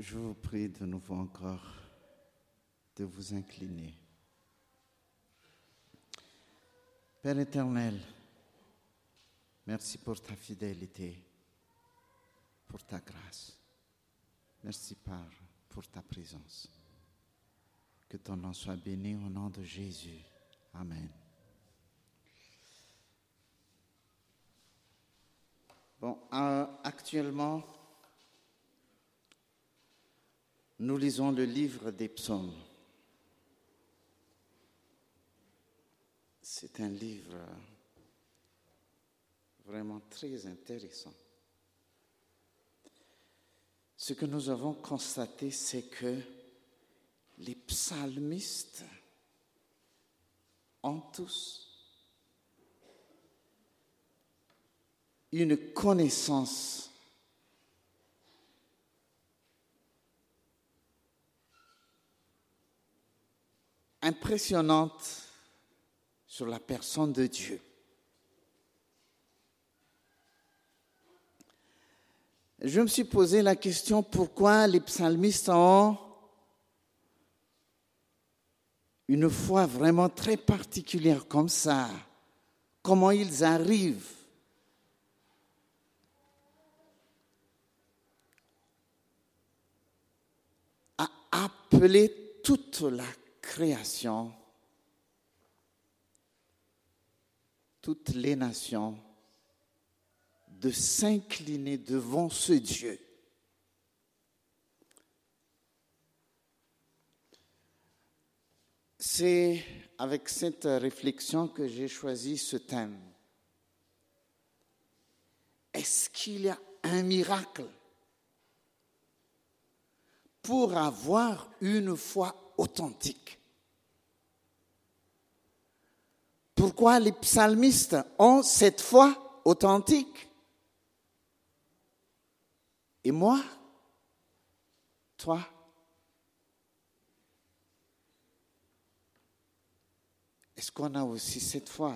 je vous prie de nouveau encore de vous incliner. Père éternel, merci pour ta fidélité, pour ta grâce. Merci, pour ta présence. Que ton nom soit béni au nom de Jésus. Amen. Bon, euh, actuellement, nous lisons le livre des psaumes. C'est un livre vraiment très intéressant. Ce que nous avons constaté, c'est que les psalmistes ont tous une connaissance impressionnante sur la personne de Dieu. Je me suis posé la question pourquoi les psalmistes ont une foi vraiment très particulière comme ça? Comment ils arrivent? À appeler toute la création, toutes les nations, de s'incliner devant ce Dieu. C'est avec cette réflexion que j'ai choisi ce thème. Est-ce qu'il y a un miracle pour avoir une foi authentique? Pourquoi les psalmistes ont cette foi authentique Et moi Toi Est-ce qu'on a aussi cette foi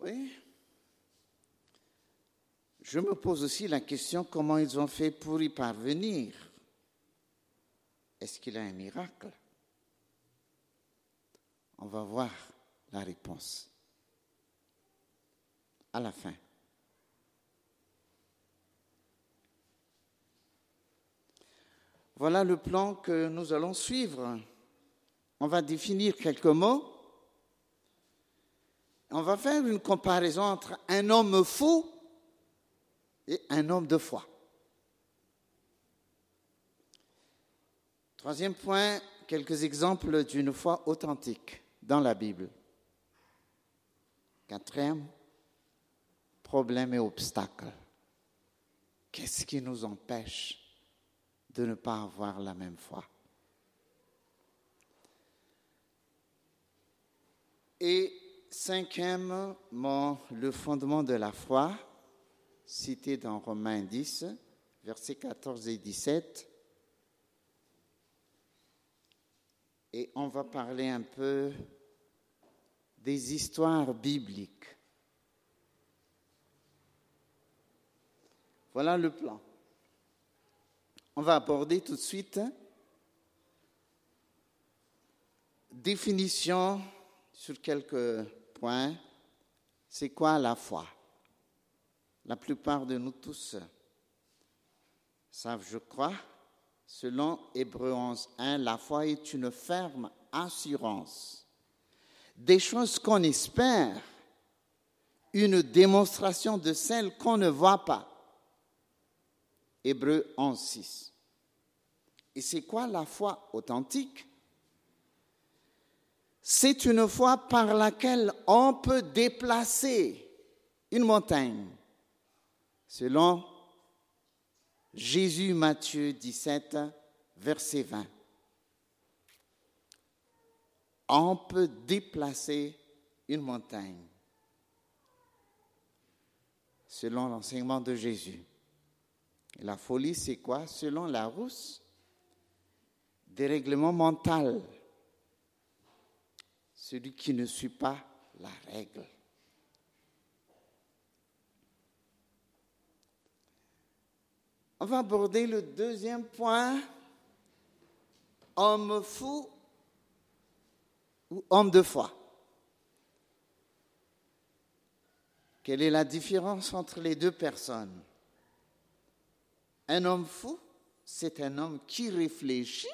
Oui. Je me pose aussi la question comment ils ont fait pour y parvenir? Est-ce qu'il y a un miracle? On va voir la réponse à la fin. Voilà le plan que nous allons suivre. On va définir quelques mots. On va faire une comparaison entre un homme fou et un homme de foi. Troisième point, quelques exemples d'une foi authentique dans la Bible. Quatrième, problème et obstacle. Qu'est-ce qui nous empêche de ne pas avoir la même foi? Et cinquièmement, le fondement de la foi, cité dans Romains 10, versets 14 et 17. Et on va parler un peu des histoires bibliques. Voilà le plan. On va aborder tout de suite définition sur quelques points. C'est quoi la foi? La plupart de nous tous savent, je crois, selon Hébreu 11, 1, la foi est une ferme assurance des choses qu'on espère, une démonstration de celles qu'on ne voit pas. Hébreu 11, 6. Et c'est quoi la foi authentique? C'est une foi par laquelle on peut déplacer une montagne, selon Jésus Matthieu 17, verset 20. On peut déplacer une montagne, selon l'enseignement de Jésus. La folie, c'est quoi? Selon la rousse, dérèglement mental, celui qui ne suit pas la règle. On va aborder le deuxième point, homme fou ou homme de foi? Quelle est la différence entre les deux personnes? Un homme fou, c'est un homme qui réfléchit,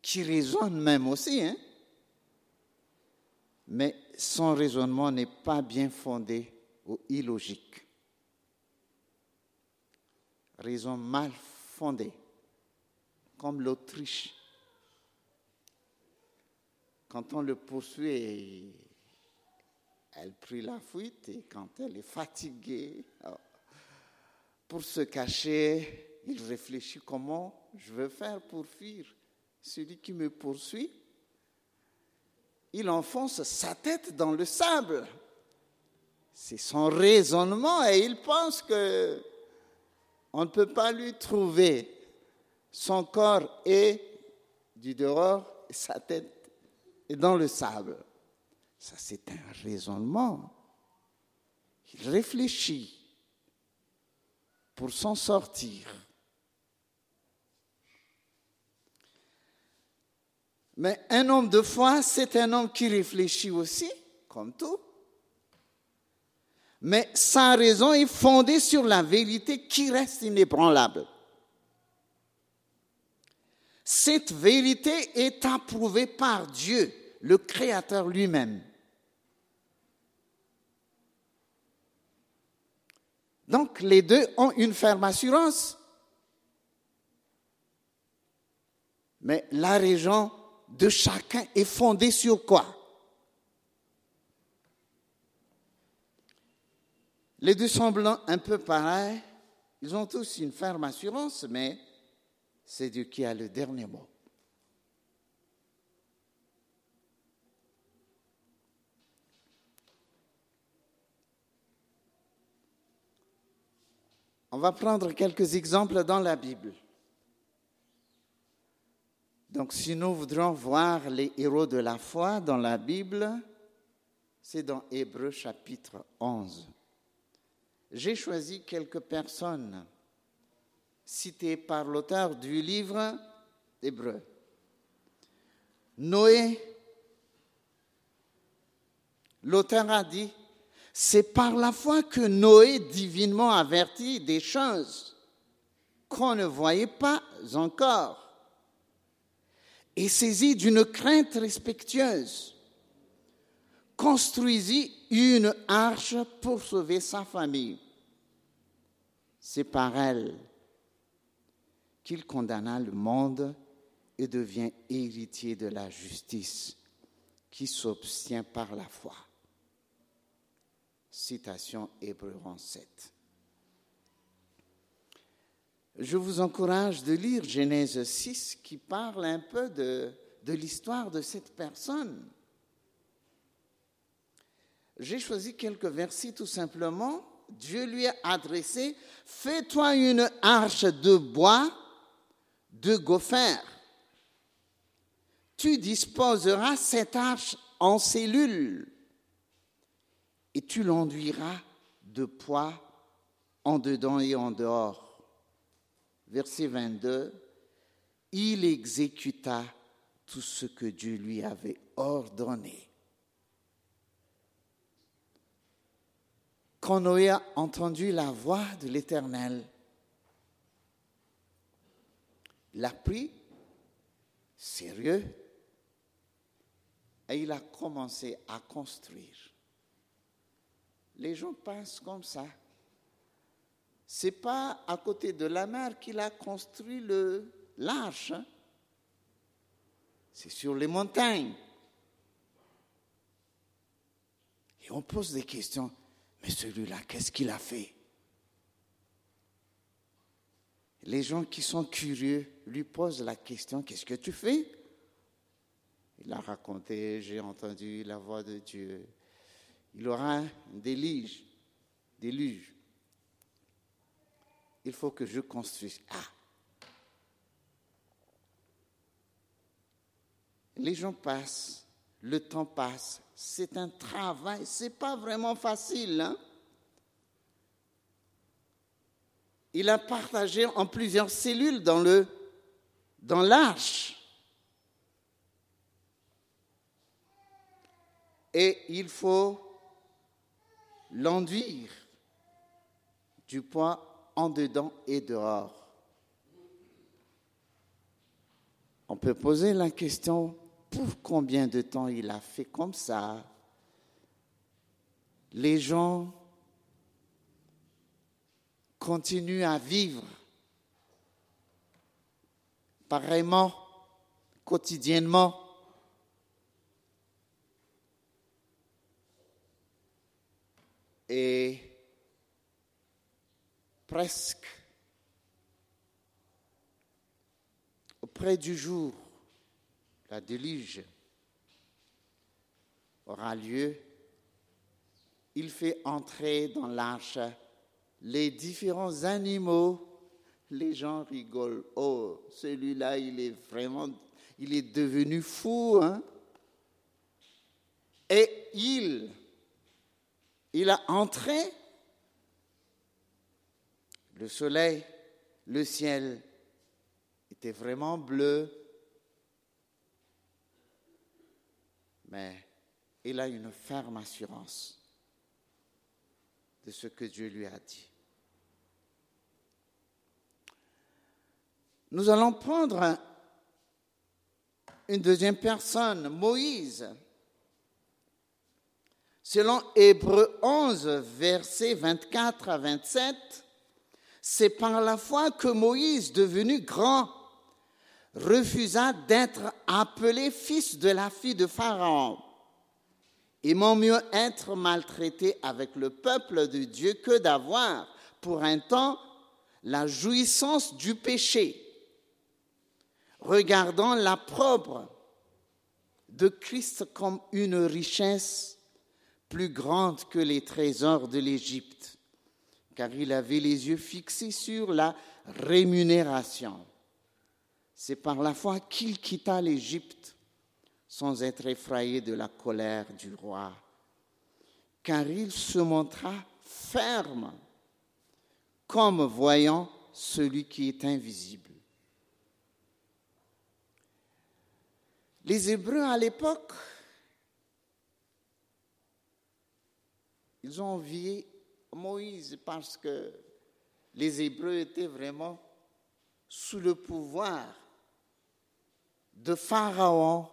qui raisonne même aussi, hein? mais son raisonnement n'est pas bien fondé ou illogique raison mal fondée, comme l'Autriche. Quand on le poursuit, elle prit la fuite et quand elle est fatiguée, oh, pour se cacher, il réfléchit comment je veux faire pour fuir celui qui me poursuit. Il enfonce sa tête dans le sable. C'est son raisonnement et il pense que on ne peut pas lui trouver. Son corps est du dehors, sa tête est dans le sable. Ça, c'est un raisonnement. Il réfléchit pour s'en sortir. Mais un homme de foi, c'est un homme qui réfléchit aussi, comme tout mais sa raison est fondée sur la vérité qui reste inébranlable. Cette vérité est approuvée par Dieu, le Créateur lui-même. Donc les deux ont une ferme assurance. Mais la raison de chacun est fondée sur quoi? Les deux semblent un peu pareils. Ils ont tous une ferme assurance, mais c'est Dieu qui a le dernier mot. On va prendre quelques exemples dans la Bible. Donc si nous voudrons voir les héros de la foi dans la Bible, c'est dans Hébreu chapitre 11 j'ai choisi quelques personnes citées par l'auteur du livre d'Hébreu. Noé, l'auteur a dit, c'est par la foi que Noé divinement averti des choses qu'on ne voyait pas encore et saisi d'une crainte respectueuse construisit une arche pour sauver sa famille. C'est par elle qu'il condamna le monde et devient héritier de la justice qui s'obtient par la foi. Citation Hébreu 7. Je vous encourage de lire Genèse 6 qui parle un peu de, de l'histoire de cette personne. J'ai choisi quelques versets tout simplement. Dieu lui a adressé, fais-toi une arche de bois de gopher. Tu disposeras cette arche en cellules et tu l'enduiras de poids en dedans et en dehors. Verset 22, il exécuta tout ce que Dieu lui avait ordonné. Quand Noé a entendu la voix de l'Éternel, il a pris sérieux et il a commencé à construire. Les gens pensent comme ça. C'est pas à côté de la mer qu'il a construit l'arche. Hein. C'est sur les montagnes. Et on pose des questions. Mais celui-là, qu'est-ce qu'il a fait? Les gens qui sont curieux lui posent la question, qu'est-ce que tu fais? Il a raconté, j'ai entendu la voix de Dieu. Il aura un déluge, déluge. Il faut que je construise. Ah Les gens passent, le temps passe. C'est un travail, c'est pas vraiment facile. Hein? Il a partagé en plusieurs cellules dans le dans l'arche. Et il faut l'enduire du poids en dedans et dehors. On peut poser la question, pour combien de temps il a fait comme ça Les gens continuent à vivre pareillement, quotidiennement. Et presque auprès du jour, la déluge aura lieu, il fait entrer dans l'arche les différents animaux. Les gens rigolent. Oh, celui-là, il est vraiment, il est devenu fou. Hein? Et il, il a entré le soleil, le ciel était vraiment bleu, mais il a une ferme assurance de ce que Dieu lui a dit. Nous allons prendre une deuxième personne, Moïse. Selon Hébreu 11, versets 24 à 27, c'est par la foi que Moïse, devenu grand, refusa d'être appelé fils de la fille de Pharaon. Aimant mieux être maltraité avec le peuple de Dieu que d'avoir, pour un temps, la jouissance du péché. Regardant la propre de Christ comme une richesse plus grande que les trésors de l'Égypte car il avait les yeux fixés sur la rémunération. C'est par la foi qu'il quitta l'Égypte sans être effrayé de la colère du roi, car il se montra ferme comme voyant celui qui est invisible. Les Hébreux à l'époque, ils ont envié Moïse parce que les Hébreux étaient vraiment sous le pouvoir de Pharaon.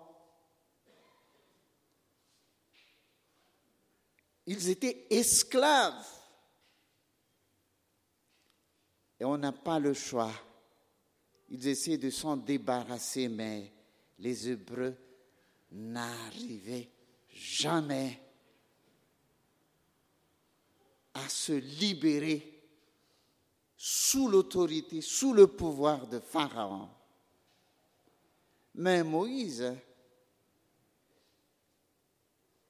Ils étaient esclaves. Et on n'a pas le choix. Ils essaient de s'en débarrasser, mais les Hébreux n'arrivaient jamais à se libérer sous l'autorité, sous le pouvoir de Pharaon. Mais Moïse,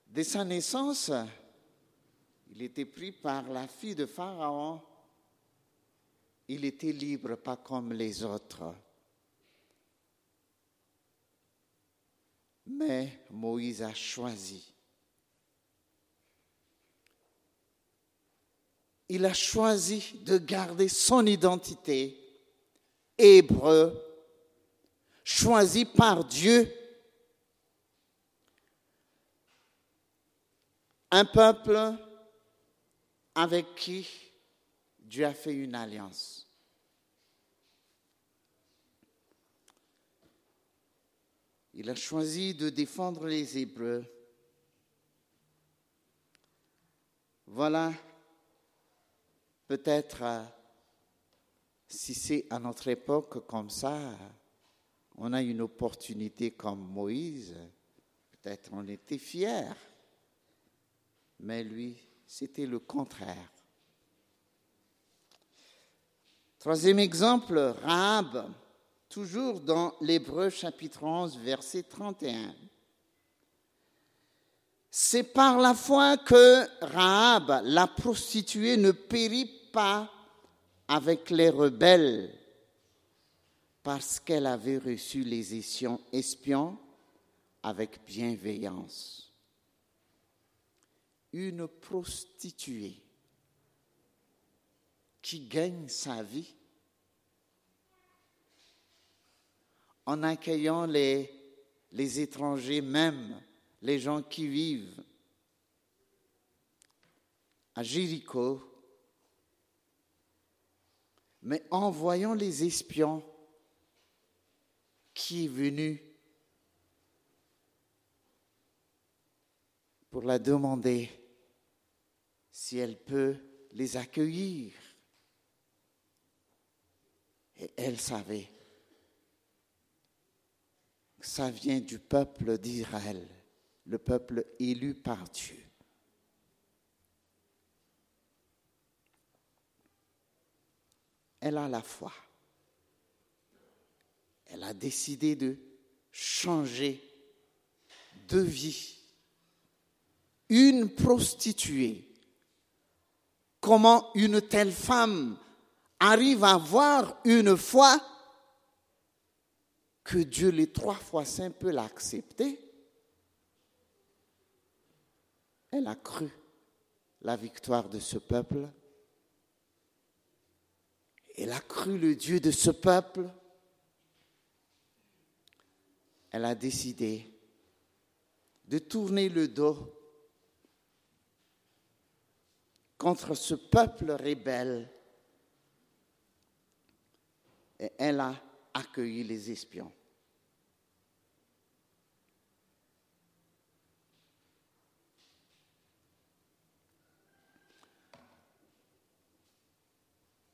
dès sa naissance, il était pris par la fille de Pharaon. Il était libre, pas comme les autres. Mais Moïse a choisi il a choisi de garder son identité hébreu, choisi par Dieu, un peuple avec qui Dieu a fait une alliance. Il a choisi de défendre les Hébreux. Voilà Peut-être, euh, si c'est à notre époque comme ça, on a une opportunité comme Moïse, peut-être on était fiers, mais lui, c'était le contraire. Troisième exemple, Rahab, toujours dans l'Hébreu chapitre 11, verset 31. C'est par la foi que Rahab, la prostituée, ne périt pas avec les rebelles parce qu'elle avait reçu les espions avec bienveillance. Une prostituée qui gagne sa vie en accueillant les, étrangers, même les gens qui vivent à Jéricho, mais en voyant les espions qui est venu pour la demander si elle peut les accueillir. Et elle savait que ça vient du peuple d'Israël, le peuple élu par Dieu. Elle a la foi. Elle a décidé de changer de vie. Une prostituée. Comment une telle femme arrive à avoir une foi que Dieu les trois fois saint peut l'accepter? Elle a cru la victoire de ce peuple. Elle a cru le Dieu de ce peuple. Elle a décidé de tourner le dos contre ce peuple rebelle et elle a accueilli les espions.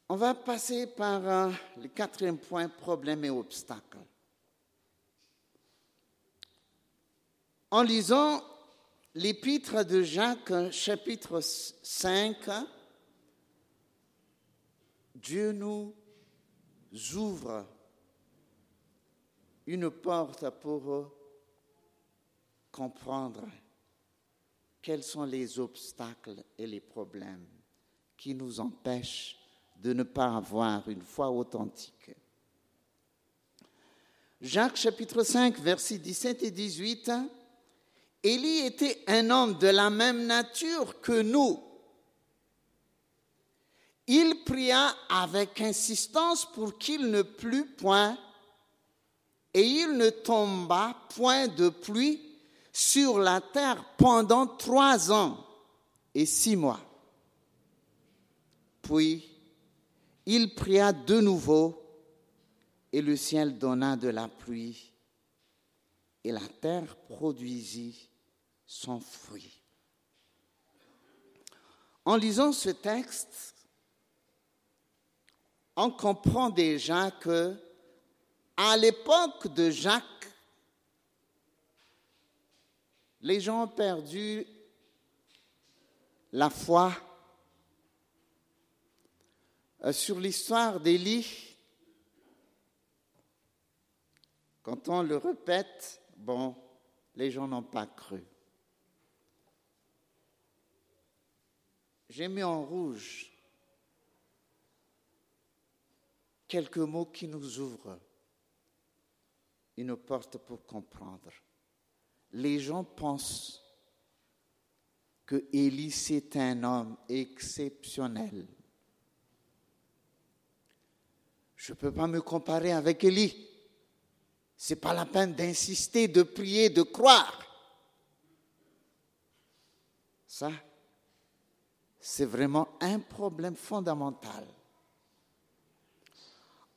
On va passer par euh, le quatrième point, problème et obstacles. En lisant l'épître de Jacques, chapitre 5, Dieu nous ouvre une porte pour comprendre quels sont les obstacles et les problèmes qui nous empêchent de ne pas avoir une foi authentique. Jacques chapitre 5, versets 17 et 18, Élie était un homme de la même nature que nous. Il pria avec insistance pour qu'il ne plût point, et il ne tomba point de pluie sur la terre pendant trois ans et six mois. Puis il pria de nouveau et le ciel donna de la pluie et la terre produisit son fruit. En lisant ce texte, on comprend déjà que à l'époque de Jacques, les gens ont perdu la foi euh, sur l'histoire d'Élie, quand on le répète, bon, les gens n'ont pas cru. J'ai mis en rouge quelques mots qui nous ouvrent une porte pour comprendre. Les gens pensent que Élie, c'est un homme exceptionnel Je ne peux pas me comparer avec Élie. Ce n'est pas la peine d'insister, de prier, de croire. Ça, c'est vraiment un problème fondamental.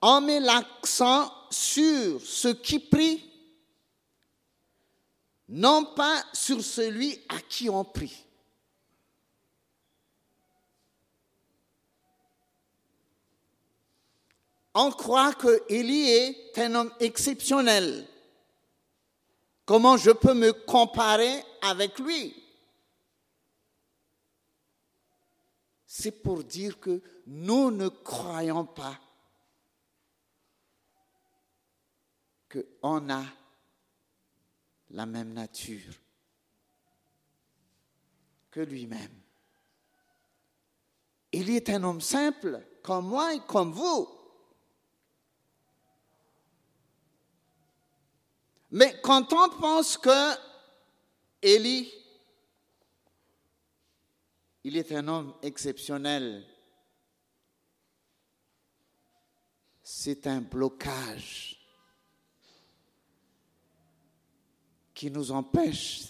On met l'accent sur ce qui prie, non pas sur celui à qui on prie. On croit que Élie est un homme exceptionnel. Comment je peux me comparer avec lui? C'est pour dire que nous ne croyons pas qu'on a la même nature que lui-même. Il est un homme simple, comme moi et comme vous. Mais quand on pense que Élie, il est un homme exceptionnel, c'est un blocage qui nous empêche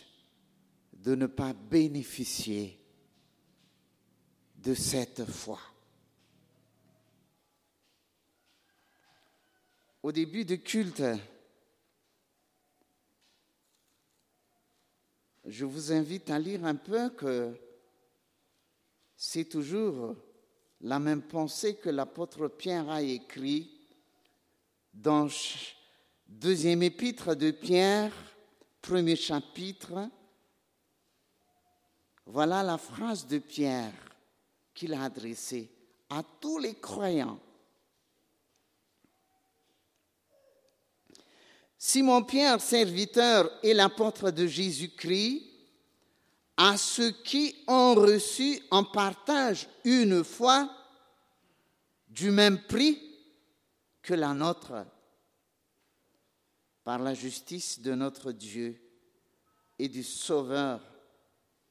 de ne pas bénéficier de cette foi. Au début du culte, je vous invite à lire un peu que c'est toujours la même pensée que l'apôtre Pierre a écrit dans deuxième épître de Pierre, premier chapitre. Voilà la phrase de Pierre qu'il a adressée à tous les croyants. Simon Pierre, serviteur et l'apôtre de Jésus-Christ, à ceux qui ont reçu en partage une foi du même prix que la nôtre, par la justice de notre Dieu et du Sauveur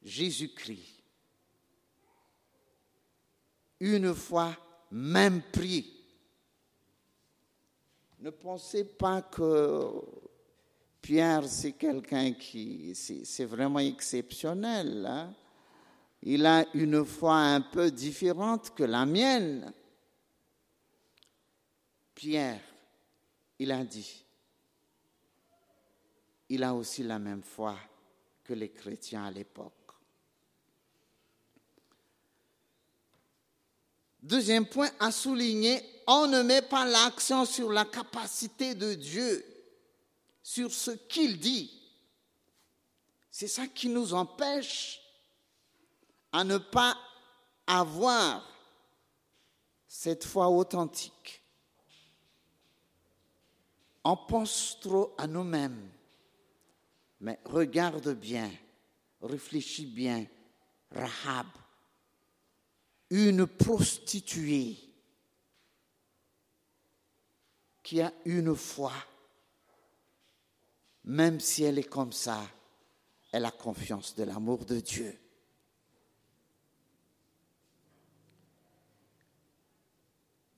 Jésus-Christ. Une foi, même prix. Ne pensez pas que Pierre, c'est quelqu'un qui, c'est vraiment exceptionnel. Hein. Il a une foi un peu différente que la mienne. Pierre, il a dit, il a aussi la même foi que les chrétiens à l'époque. Deuxième point à souligner, on ne met pas l'accent sur la capacité de Dieu sur ce qu'il dit. C'est ça qui nous empêche à ne pas avoir cette foi authentique. On pense trop à nous-mêmes, mais regarde bien, réfléchis bien. Rahab, une prostituée qui a une foi même si elle est comme ça, elle a confiance de l'amour de Dieu.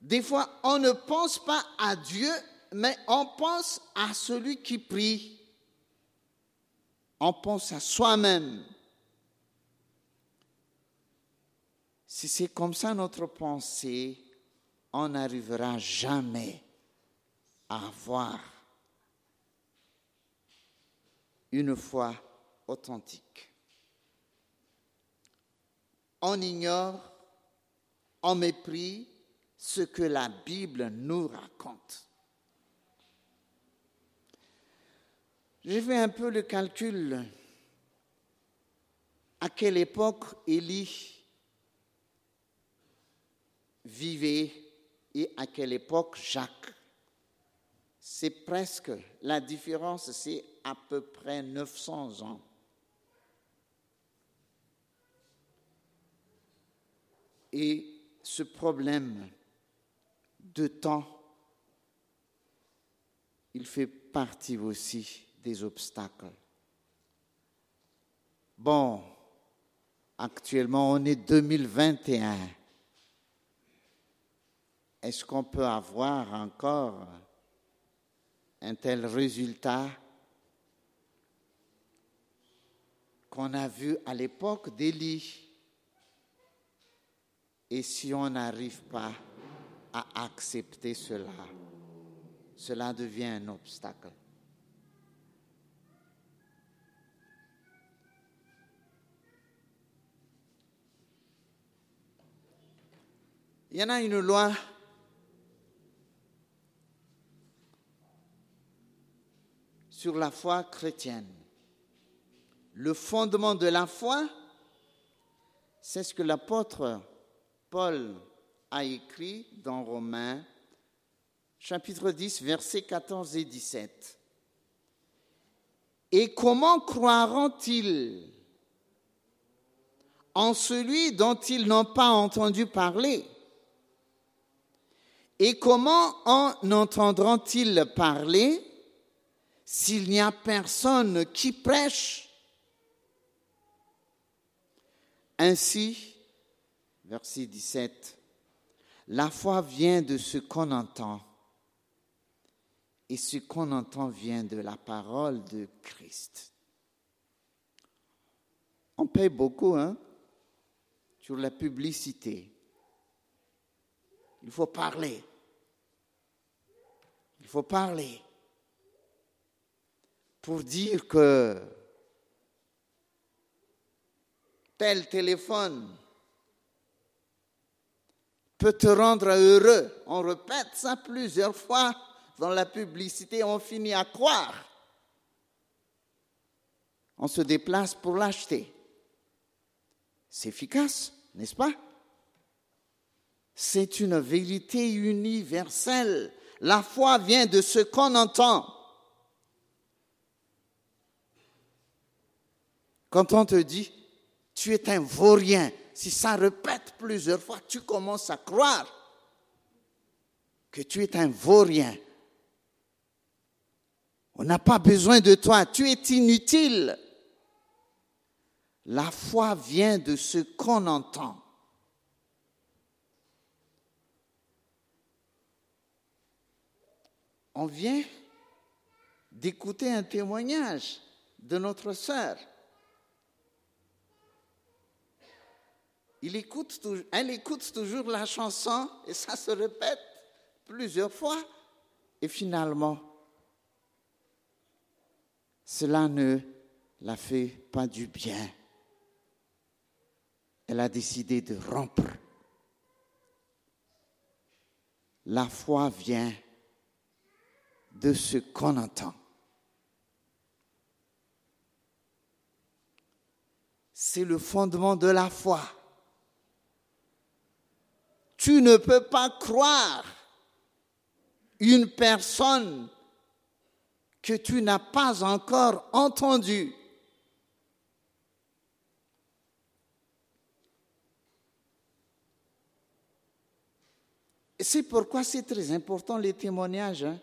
Des fois, on ne pense pas à Dieu, mais on pense à celui qui prie. On pense à soi-même. Si c'est comme ça notre pensée, on n'arrivera jamais avoir une foi authentique. On ignore, on mépris ce que la Bible nous raconte. J'ai fait un peu le calcul. À quelle époque Élie vivait et à quelle époque Jacques. C'est presque, la différence, c'est à peu près 900 ans. Et ce problème de temps, il fait partie aussi des obstacles. Bon, actuellement on est 2021. Est-ce qu'on peut avoir encore un tel résultat qu'on a vu à l'époque d'Élie. Et si on n'arrive pas à accepter cela, cela devient un obstacle. Il y en a une loi sur la foi chrétienne. Le fondement de la foi, c'est ce que l'apôtre Paul a écrit dans Romains, chapitre 10, versets 14 et 17. Et comment croiront-ils en celui dont ils n'ont pas entendu parler? Et comment en entendront-ils parler? S'il n'y a personne qui prêche. Ainsi, verset 17, la foi vient de ce qu'on entend et ce qu'on entend vient de la parole de Christ. On paye beaucoup hein, sur la publicité. Il faut parler. Il faut parler pour dire que tel téléphone peut te rendre heureux. On répète ça plusieurs fois dans la publicité, on finit à croire. On se déplace pour l'acheter. C'est efficace, n'est-ce pas? C'est une vérité universelle. La foi vient de ce qu'on entend. Quand on te dit, tu es un vaurien, si ça répète plusieurs fois, tu commences à croire que tu es un vaurien. On n'a pas besoin de toi, tu es inutile. La foi vient de ce qu'on entend. On vient d'écouter un témoignage de notre sœur. Elle écoute toujours la chanson et ça se répète plusieurs fois. Et finalement, cela ne la fait pas du bien elle a décidé de rompre. La foi vient de ce qu'on entend. C'est le fondement de la foi. Tu ne peux pas croire une personne que tu n'as pas encore entendue. C'est pourquoi c'est très important les témoignages. Hein.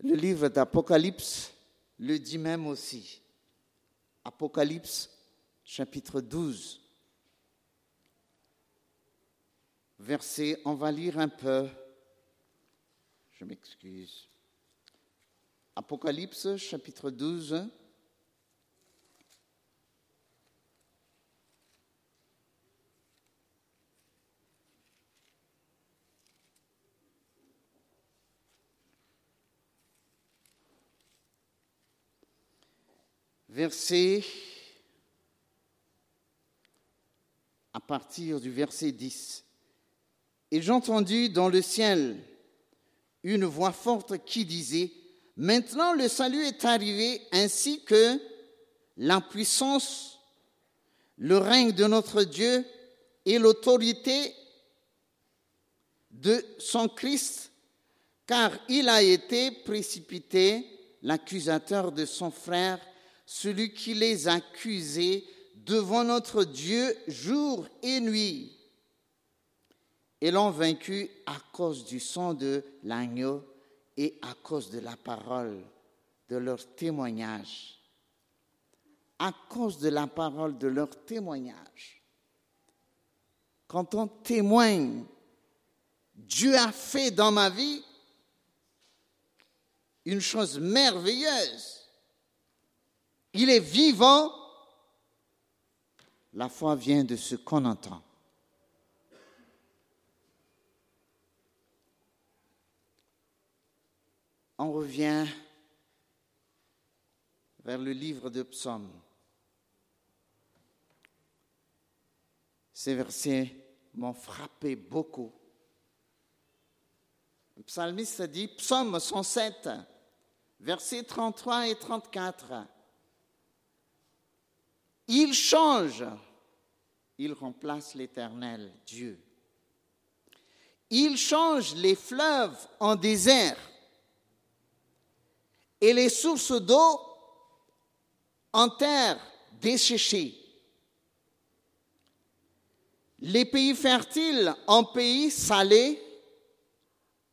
Le livre d'Apocalypse le dit même aussi. Apocalypse chapitre 12. Verset, on va lire un peu. Je m'excuse. Apocalypse chapitre 12. verset, à partir du verset 10. Et j'entendis dans le ciel une voix forte qui disait, Maintenant le salut est arrivé ainsi que la puissance, le règne de notre Dieu et l'autorité de son Christ, car il a été précipité, l'accusateur de son frère, celui qui les accusait devant notre Dieu jour et nuit. Et l'ont vaincu à cause du sang de l'agneau et à cause de la parole de leur témoignage. À cause de la parole de leur témoignage. Quand on témoigne, Dieu a fait dans ma vie une chose merveilleuse il est vivant. La foi vient de ce qu'on entend. On revient vers le livre de Psaume. Ces versets m'ont frappé beaucoup. Le psalmiste dit, Psaume 107, versets 33 et 34. Il change, il remplace l'éternel Dieu. Il change les fleuves en désert et les sources d'eau en terre desséchée. Les pays fertiles en pays salés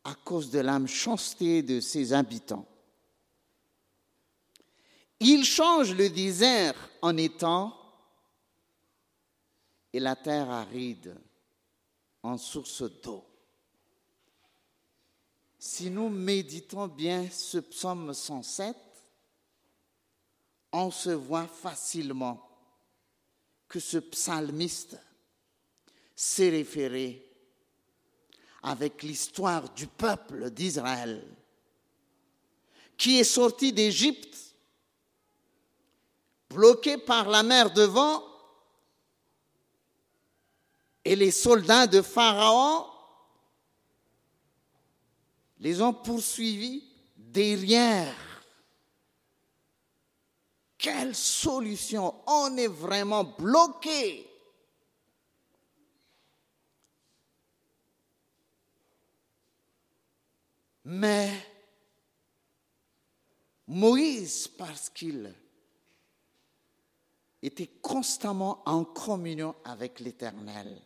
à cause de la méchanceté de ses habitants. Il change le désert en étang et la terre aride en source d'eau. Si nous méditons bien ce psaume 107, on se voit facilement que ce psalmiste s'est référé avec l'histoire du peuple d'Israël qui est sorti d'Égypte, bloqué par la mer devant, et les soldats de Pharaon les ont poursuivis derrière. Quelle solution On est vraiment bloqué. Mais Moïse, parce qu'il était constamment en communion avec l'Éternel,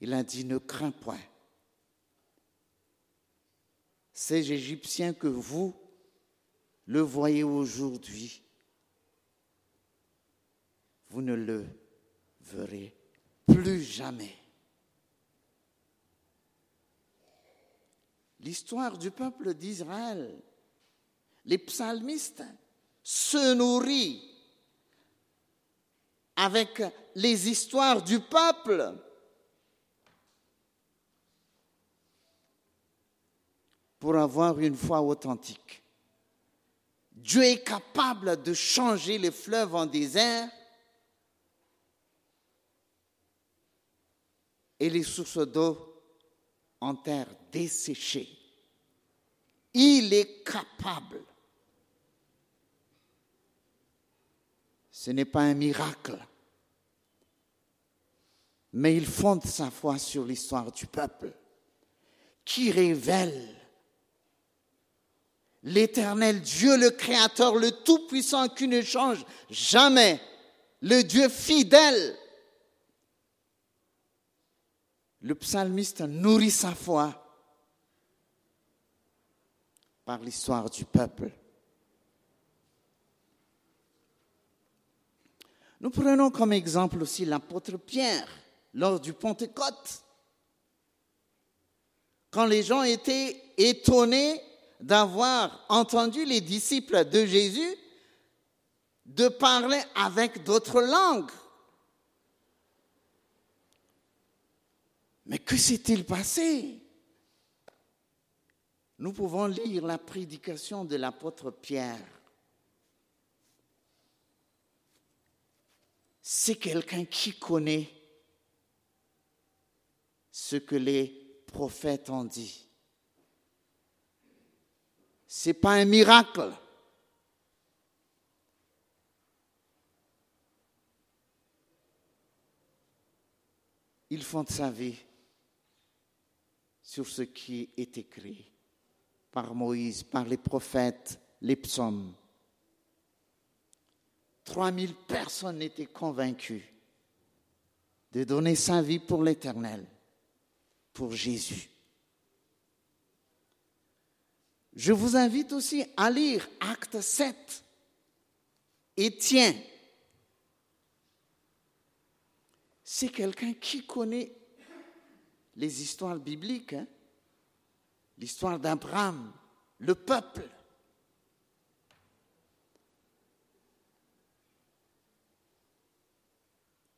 il a dit, ne crains point. Ces Égyptiens que vous le voyez aujourd'hui, vous ne le verrez plus jamais. l'histoire du peuple d'Israël. Les psalmistes se nourrissent avec les histoires du peuple. pour avoir une foi authentique. Dieu est capable de changer les fleuves en désert et les sources d'eau en terre desséchée. Il est capable. Ce n'est pas un miracle, mais il fonde sa foi sur l'histoire du peuple qui révèle l'éternel Dieu, le Créateur, le Tout-Puissant qui ne change jamais, le Dieu fidèle. Le psalmiste nourrit sa foi par l'histoire du peuple. Nous prenons comme exemple aussi l'apôtre Pierre lors du Pentecôte. Quand les gens étaient étonnés d'avoir entendu les disciples de Jésus de parler avec d'autres langues. Mais que s'est-il passé? Nous pouvons lire la prédication de l'apôtre Pierre. C'est quelqu'un qui connaît ce que les prophètes ont dit. Ce n'est pas un miracle. Il fonde sa vie sur ce qui est écrit par Moïse, par les prophètes, les psaumes. 3000 personnes étaient convaincues de donner sa vie pour l'éternel, pour Jésus. Je vous invite aussi à lire Acte 7. Étienne, c'est quelqu'un qui connaît les histoires bibliques. Hein? l'histoire d'Abraham, le peuple.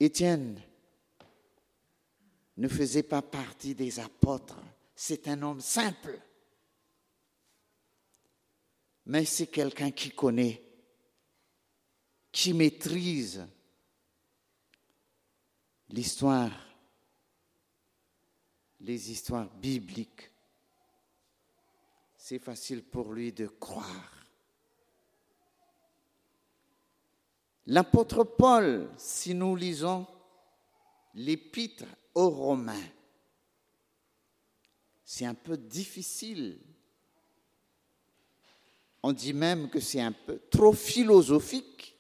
Étienne ne faisait pas partie des apôtres, c'est un homme simple, mais c'est quelqu'un qui connaît, qui maîtrise l'histoire, les histoires bibliques. C'est facile pour lui de croire. L'apôtre Paul, si nous lisons l'épître aux Romains, c'est un peu difficile. On dit même que c'est un peu trop philosophique.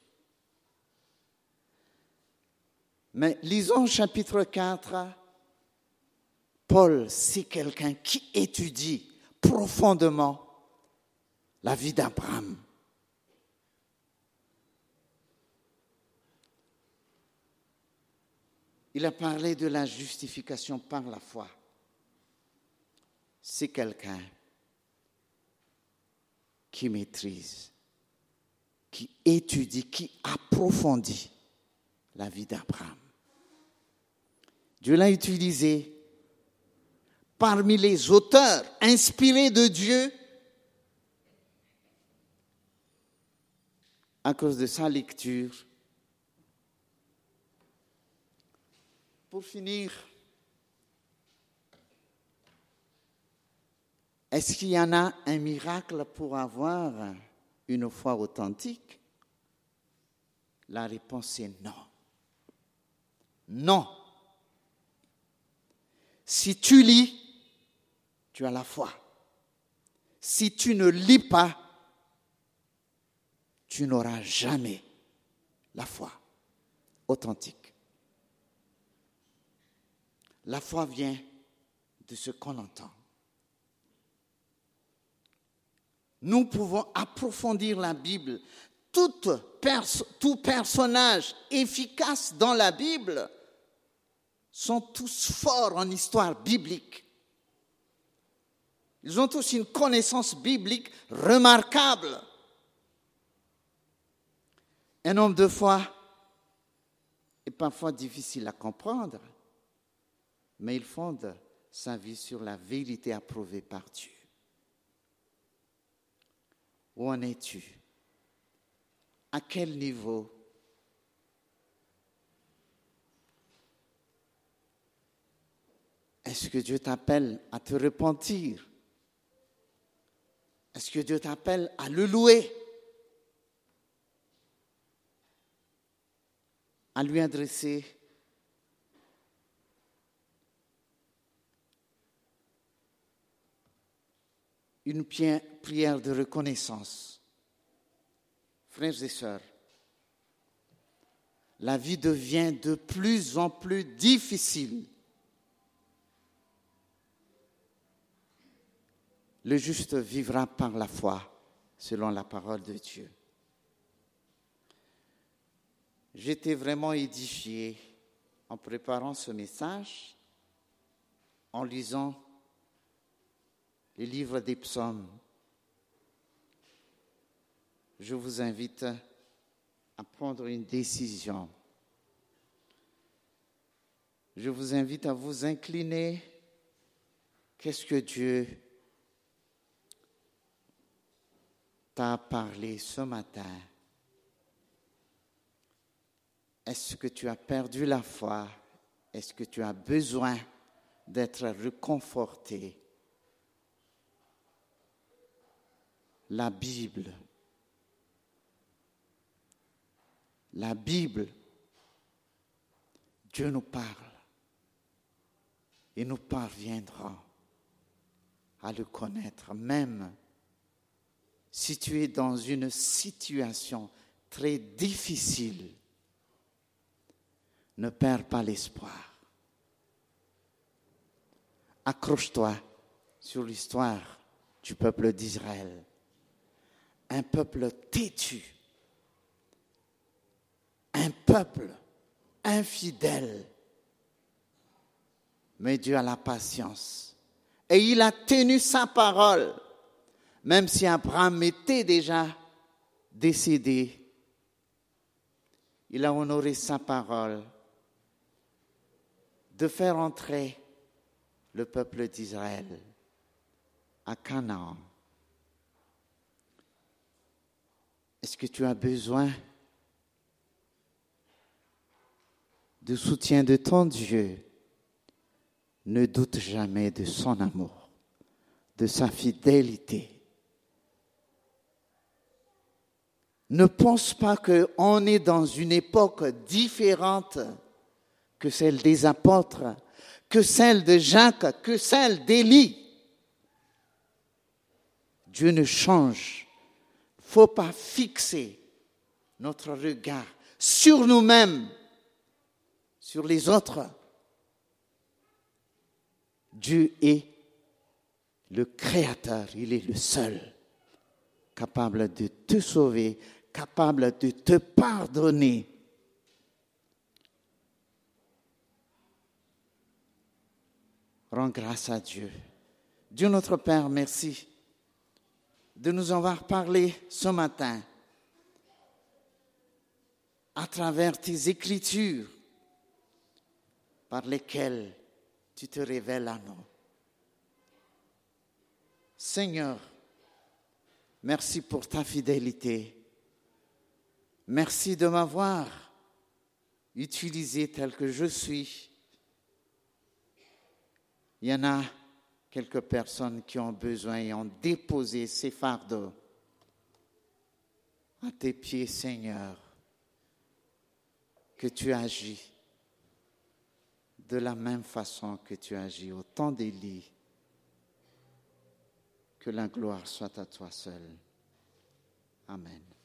Mais lisons chapitre 4 Paul, c'est quelqu'un qui étudie profondément la vie d'Abraham. Il a parlé de la justification par la foi. C'est quelqu'un qui maîtrise, qui étudie, qui approfondit la vie d'Abraham. Dieu l'a utilisé parmi les auteurs inspirés de Dieu à cause de sa lecture. Pour finir, est-ce qu'il y en a un miracle pour avoir une foi authentique? La réponse est non. Non. Si tu lis, tu as la foi. Si tu ne lis pas, tu n'auras jamais la foi authentique. La foi vient de ce qu'on entend. Nous pouvons approfondir la Bible. Tout, personnage efficace dans la Bible sont tous forts en histoire biblique. Ils ont tous une connaissance biblique remarquable. Un homme de foi est parfois difficile à comprendre, mais il fonde sa vie sur la vérité approuvée par Dieu. Où en es-tu? À quel niveau? Est-ce que Dieu t'appelle à te repentir? Est-ce que Dieu t'appelle à le louer? À lui adresser une prière de reconnaissance. Frères et sœurs, la vie devient de plus en plus difficile Le juste vivra par la foi, selon la parole de Dieu. J'étais vraiment édifié en préparant ce message, en lisant les livres des psaumes. Je vous invite à prendre une décision. Je vous invite à vous incliner. Qu'est-ce que Dieu t'a parlé ce matin? Est-ce que tu as perdu la foi? Est-ce que tu as besoin d'être reconforté La Bible, la Bible, Dieu nous parle et nous parviendrons à le connaître même si tu es dans une situation très difficile, ne perds pas l'espoir. Accroche-toi sur l'histoire du peuple d'Israël. Un peuple têtu, un peuple infidèle. Mais Dieu a la patience. Et il a tenu sa parole même si Abraham était déjà décédé, il a honoré sa parole de faire entrer le peuple d'Israël à Canaan. Est-ce que tu as besoin de soutien de ton Dieu? Ne doute jamais de son amour, de sa fidélité. ne pense pas qu'on est dans une époque différente que celle des apôtres, que celle de Jacques, que celle d'Élie. Dieu ne change. Faut pas fixer notre regard sur nous-mêmes, sur les autres. Dieu est le Créateur, il est le seul capable de te sauver, capable de te pardonner. Rends grâce à Dieu. Dieu notre Père, merci de nous avoir parlé ce matin à travers tes écritures par lesquelles tu te révèles à nous. Seigneur, merci pour ta fidélité. Merci de m'avoir utilisé tel que je suis. Il y en a quelques personnes qui ont besoin et ont déposé ces fardeaux à tes pieds, Seigneur que tu agis de la même façon que tu agis au temps d'Élie. Que la gloire soit à toi seul. Amen.